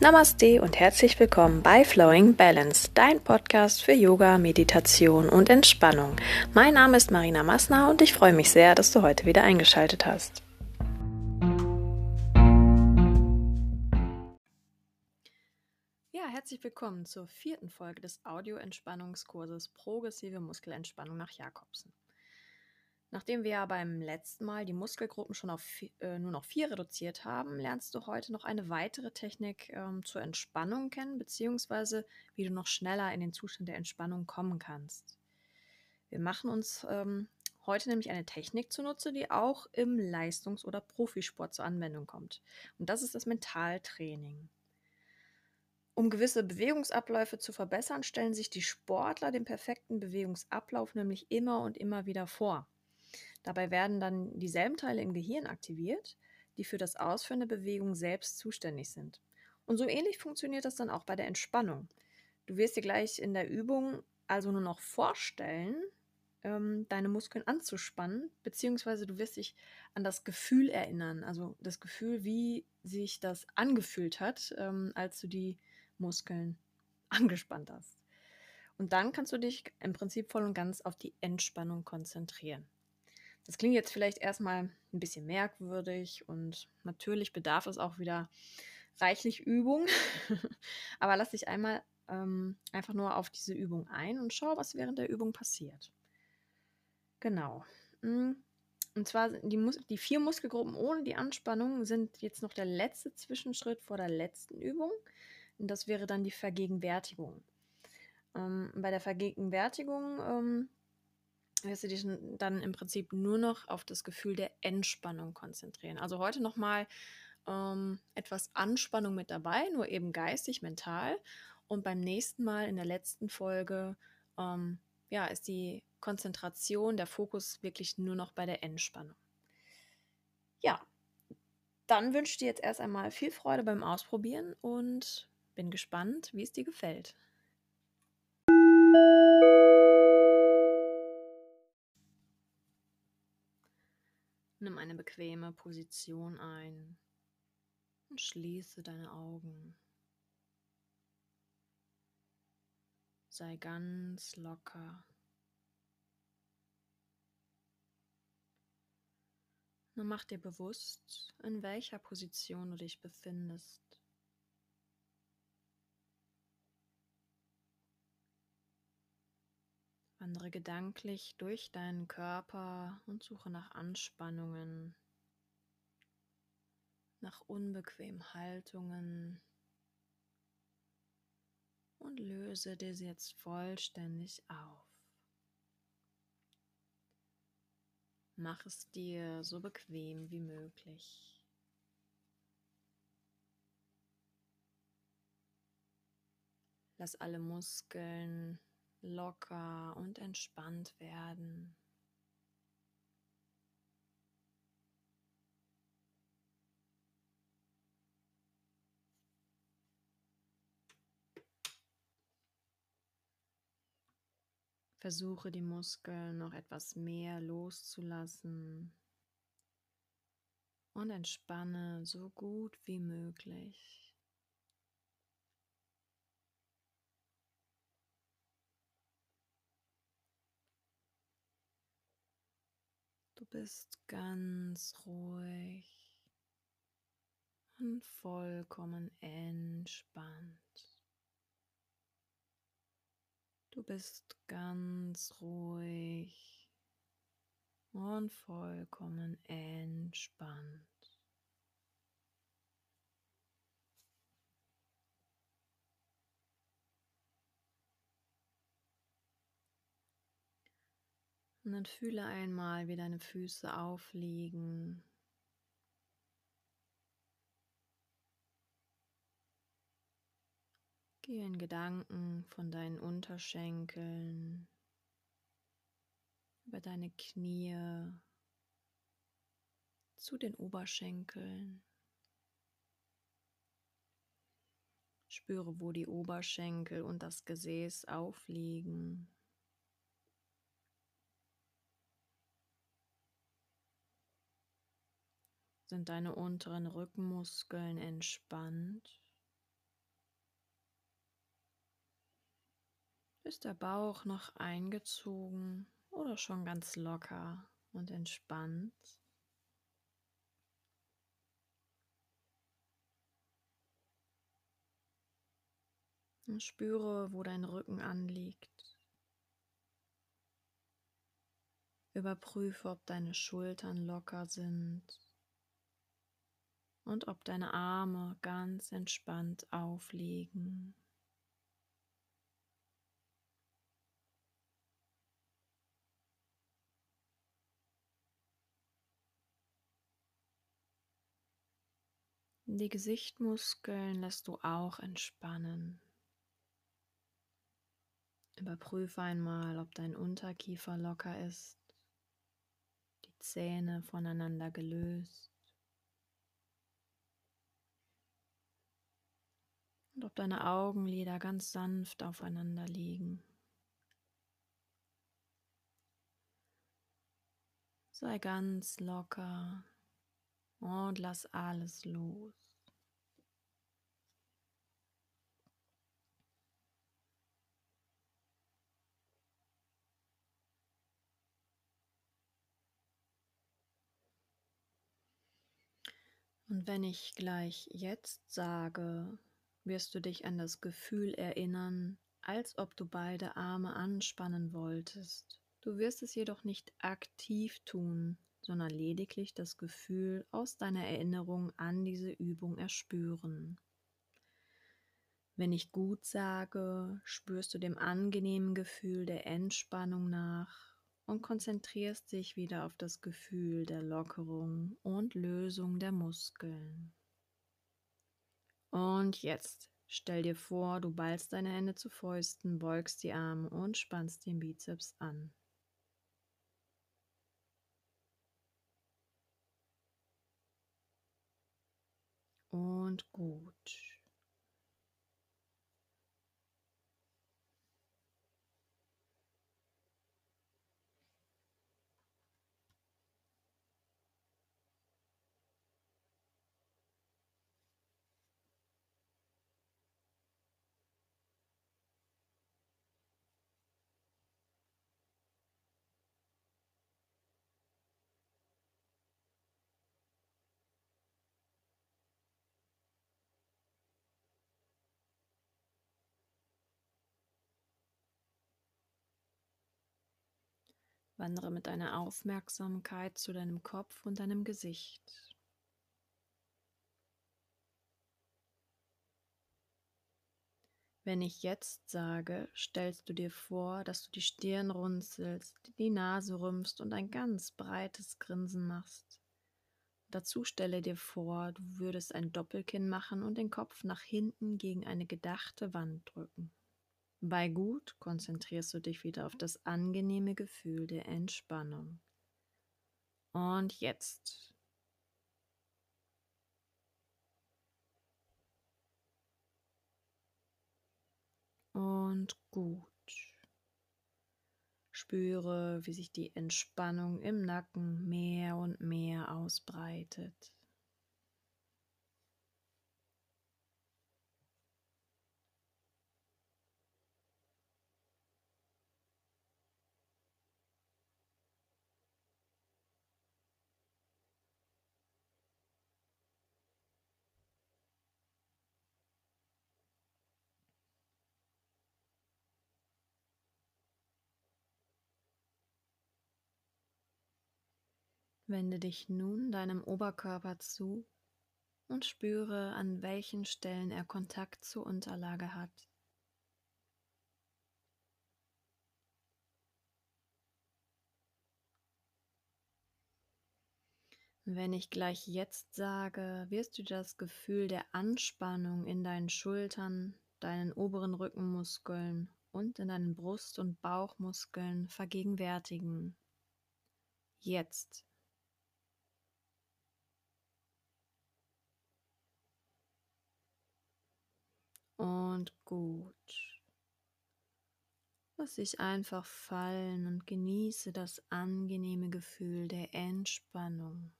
Namaste und herzlich willkommen bei Flowing Balance, dein Podcast für Yoga, Meditation und Entspannung. Mein Name ist Marina Massner und ich freue mich sehr, dass du heute wieder eingeschaltet hast. Ja, herzlich willkommen zur vierten Folge des Audio-Entspannungskurses Progressive Muskelentspannung nach Jakobsen. Nachdem wir ja beim letzten Mal die Muskelgruppen schon auf äh, nur noch vier reduziert haben, lernst du heute noch eine weitere Technik ähm, zur Entspannung kennen, beziehungsweise wie du noch schneller in den Zustand der Entspannung kommen kannst. Wir machen uns ähm, heute nämlich eine Technik zunutze, die auch im Leistungs- oder Profisport zur Anwendung kommt. Und das ist das Mentaltraining. Um gewisse Bewegungsabläufe zu verbessern, stellen sich die Sportler den perfekten Bewegungsablauf nämlich immer und immer wieder vor. Dabei werden dann dieselben Teile im Gehirn aktiviert, die für das Ausführen der Bewegung selbst zuständig sind. Und so ähnlich funktioniert das dann auch bei der Entspannung. Du wirst dir gleich in der Übung also nur noch vorstellen, ähm, deine Muskeln anzuspannen, beziehungsweise du wirst dich an das Gefühl erinnern, also das Gefühl, wie sich das angefühlt hat, ähm, als du die Muskeln angespannt hast. Und dann kannst du dich im Prinzip voll und ganz auf die Entspannung konzentrieren. Das klingt jetzt vielleicht erstmal ein bisschen merkwürdig und natürlich bedarf es auch wieder reichlich Übung. Aber lass dich einmal ähm, einfach nur auf diese Übung ein und schau, was während der Übung passiert. Genau. Mm, und zwar die, Mus die vier Muskelgruppen ohne die Anspannung sind jetzt noch der letzte Zwischenschritt vor der letzten Übung. Und das wäre dann die Vergegenwärtigung. Ähm, bei der Vergegenwärtigung ähm, wirst du dich dann im Prinzip nur noch auf das Gefühl der Entspannung konzentrieren. Also heute nochmal ähm, etwas Anspannung mit dabei, nur eben geistig, mental. Und beim nächsten Mal in der letzten Folge, ähm, ja, ist die Konzentration, der Fokus wirklich nur noch bei der Entspannung. Ja, dann wünsche ich dir jetzt erst einmal viel Freude beim Ausprobieren und bin gespannt, wie es dir gefällt. Nimm eine bequeme Position ein und schließe deine Augen. Sei ganz locker. Nur mach dir bewusst, in welcher Position du dich befindest. Wandere gedanklich durch deinen Körper und suche nach Anspannungen, nach unbequemen Haltungen und löse dir sie jetzt vollständig auf. Mach es dir so bequem wie möglich. Lass alle Muskeln locker und entspannt werden. Versuche die Muskeln noch etwas mehr loszulassen und entspanne so gut wie möglich. Bist ganz ruhig und vollkommen entspannt. Du bist ganz ruhig und vollkommen entspannt. Und dann fühle einmal, wie deine Füße aufliegen. Gehe in Gedanken von deinen Unterschenkeln über deine Knie zu den Oberschenkeln. Spüre, wo die Oberschenkel und das Gesäß aufliegen. Sind deine unteren Rückenmuskeln entspannt? Ist der Bauch noch eingezogen oder schon ganz locker und entspannt? Und spüre, wo dein Rücken anliegt. Überprüfe, ob deine Schultern locker sind und ob deine Arme ganz entspannt aufliegen. Die Gesichtmuskeln lässt du auch entspannen. Überprüfe einmal, ob dein Unterkiefer locker ist, die Zähne voneinander gelöst ob deine Augenlider ganz sanft aufeinander liegen. Sei ganz locker und lass alles los. Und wenn ich gleich jetzt sage, wirst du dich an das Gefühl erinnern, als ob du beide Arme anspannen wolltest. Du wirst es jedoch nicht aktiv tun, sondern lediglich das Gefühl aus deiner Erinnerung an diese Übung erspüren. Wenn ich gut sage, spürst du dem angenehmen Gefühl der Entspannung nach und konzentrierst dich wieder auf das Gefühl der Lockerung und Lösung der Muskeln. Und jetzt stell dir vor, du ballst deine Hände zu Fäusten, beugst die Arme und spannst den Bizeps an. und gut. Wandere mit deiner Aufmerksamkeit zu deinem Kopf und deinem Gesicht. Wenn ich jetzt sage, stellst du dir vor, dass du die Stirn runzelst, die Nase rümpfst und ein ganz breites Grinsen machst. Dazu stelle dir vor, du würdest ein Doppelkinn machen und den Kopf nach hinten gegen eine gedachte Wand drücken. Bei Gut konzentrierst du dich wieder auf das angenehme Gefühl der Entspannung. Und jetzt. Und gut. Spüre, wie sich die Entspannung im Nacken mehr und mehr ausbreitet. Wende dich nun deinem Oberkörper zu und spüre, an welchen Stellen er Kontakt zur Unterlage hat. Wenn ich gleich jetzt sage, wirst du das Gefühl der Anspannung in deinen Schultern, deinen oberen Rückenmuskeln und in deinen Brust- und Bauchmuskeln vergegenwärtigen. Jetzt. Und gut. Lass dich einfach fallen und genieße das angenehme Gefühl der Entspannung.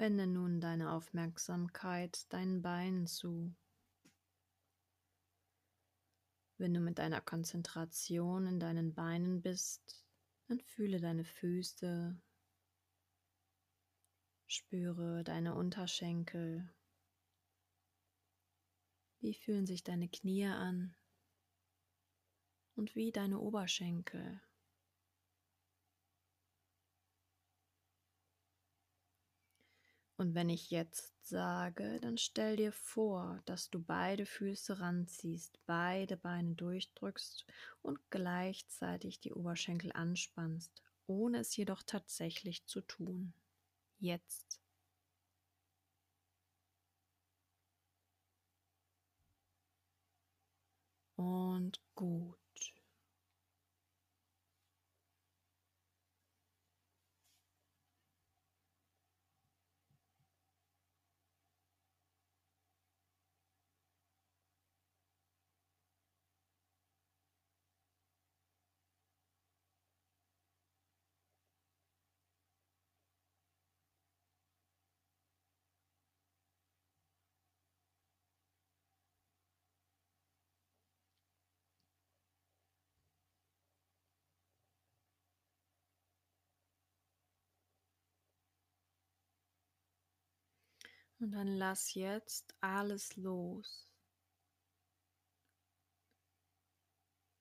Wende nun deine Aufmerksamkeit deinen Beinen zu. Wenn du mit deiner Konzentration in deinen Beinen bist, dann fühle deine Füße, spüre deine Unterschenkel. Wie fühlen sich deine Knie an und wie deine Oberschenkel? Und wenn ich jetzt sage, dann stell dir vor, dass du beide Füße ranziehst, beide Beine durchdrückst und gleichzeitig die Oberschenkel anspannst, ohne es jedoch tatsächlich zu tun. Jetzt. Und gut. Und dann lass jetzt alles los.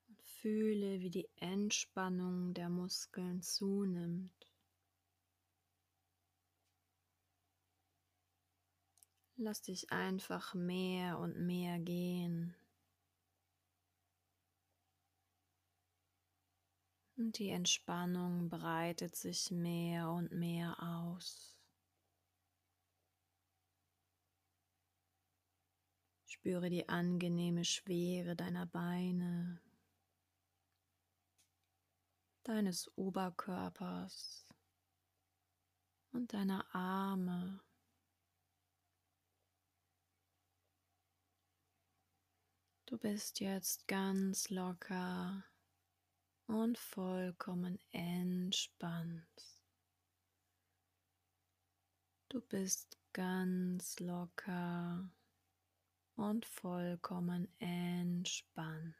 Und fühle, wie die Entspannung der Muskeln zunimmt. Lass dich einfach mehr und mehr gehen. Und die Entspannung breitet sich mehr und mehr aus. Spüre die angenehme Schwere deiner Beine, deines Oberkörpers und deiner Arme. Du bist jetzt ganz locker und vollkommen entspannt. Du bist ganz locker und vollkommen entspannt.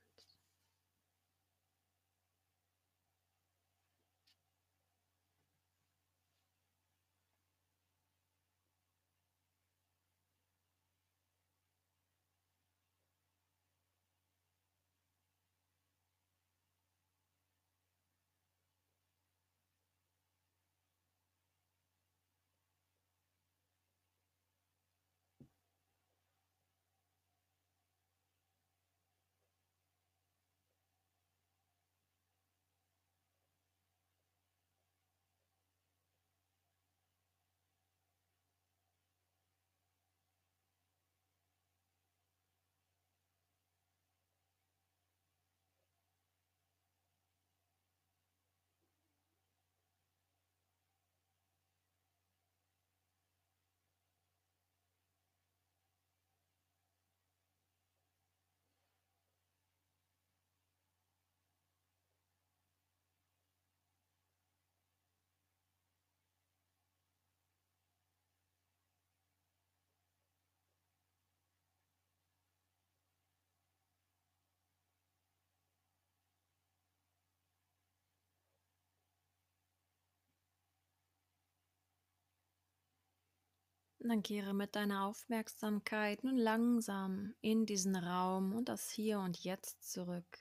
Dann kehre mit deiner Aufmerksamkeit nun langsam in diesen Raum und das Hier und Jetzt zurück.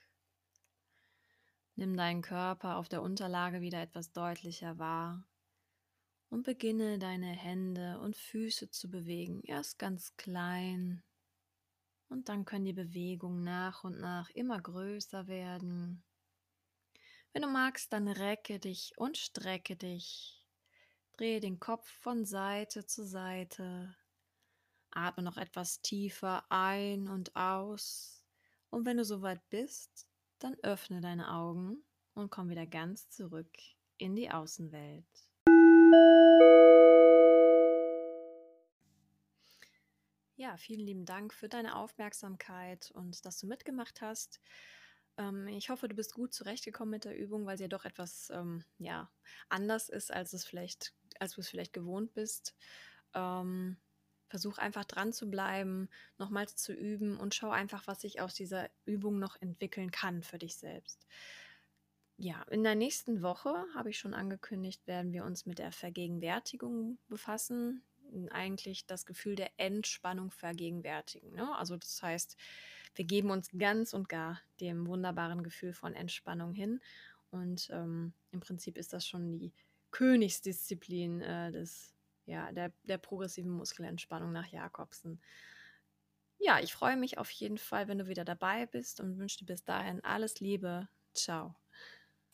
Nimm deinen Körper auf der Unterlage wieder etwas deutlicher wahr und beginne deine Hände und Füße zu bewegen. Erst ganz klein und dann können die Bewegungen nach und nach immer größer werden. Wenn du magst, dann recke dich und strecke dich Drehe den Kopf von Seite zu Seite. Atme noch etwas tiefer ein und aus. Und wenn du soweit bist, dann öffne deine Augen und komm wieder ganz zurück in die Außenwelt. Ja, vielen lieben Dank für deine Aufmerksamkeit und dass du mitgemacht hast. Ähm, ich hoffe, du bist gut zurechtgekommen mit der Übung, weil sie ja doch etwas ähm, ja, anders ist, als es vielleicht, als du es vielleicht gewohnt bist. Ähm, versuch einfach dran zu bleiben, nochmals zu üben und schau einfach, was sich aus dieser Übung noch entwickeln kann für dich selbst. Ja, in der nächsten Woche, habe ich schon angekündigt, werden wir uns mit der Vergegenwärtigung befassen. Eigentlich das Gefühl der Entspannung vergegenwärtigen. Ne? Also das heißt, wir geben uns ganz und gar dem wunderbaren Gefühl von Entspannung hin. Und ähm, im Prinzip ist das schon die Königsdisziplin äh, des, ja, der, der progressiven Muskelentspannung nach Jakobsen. Ja, ich freue mich auf jeden Fall, wenn du wieder dabei bist und wünsche dir bis dahin alles Liebe. Ciao.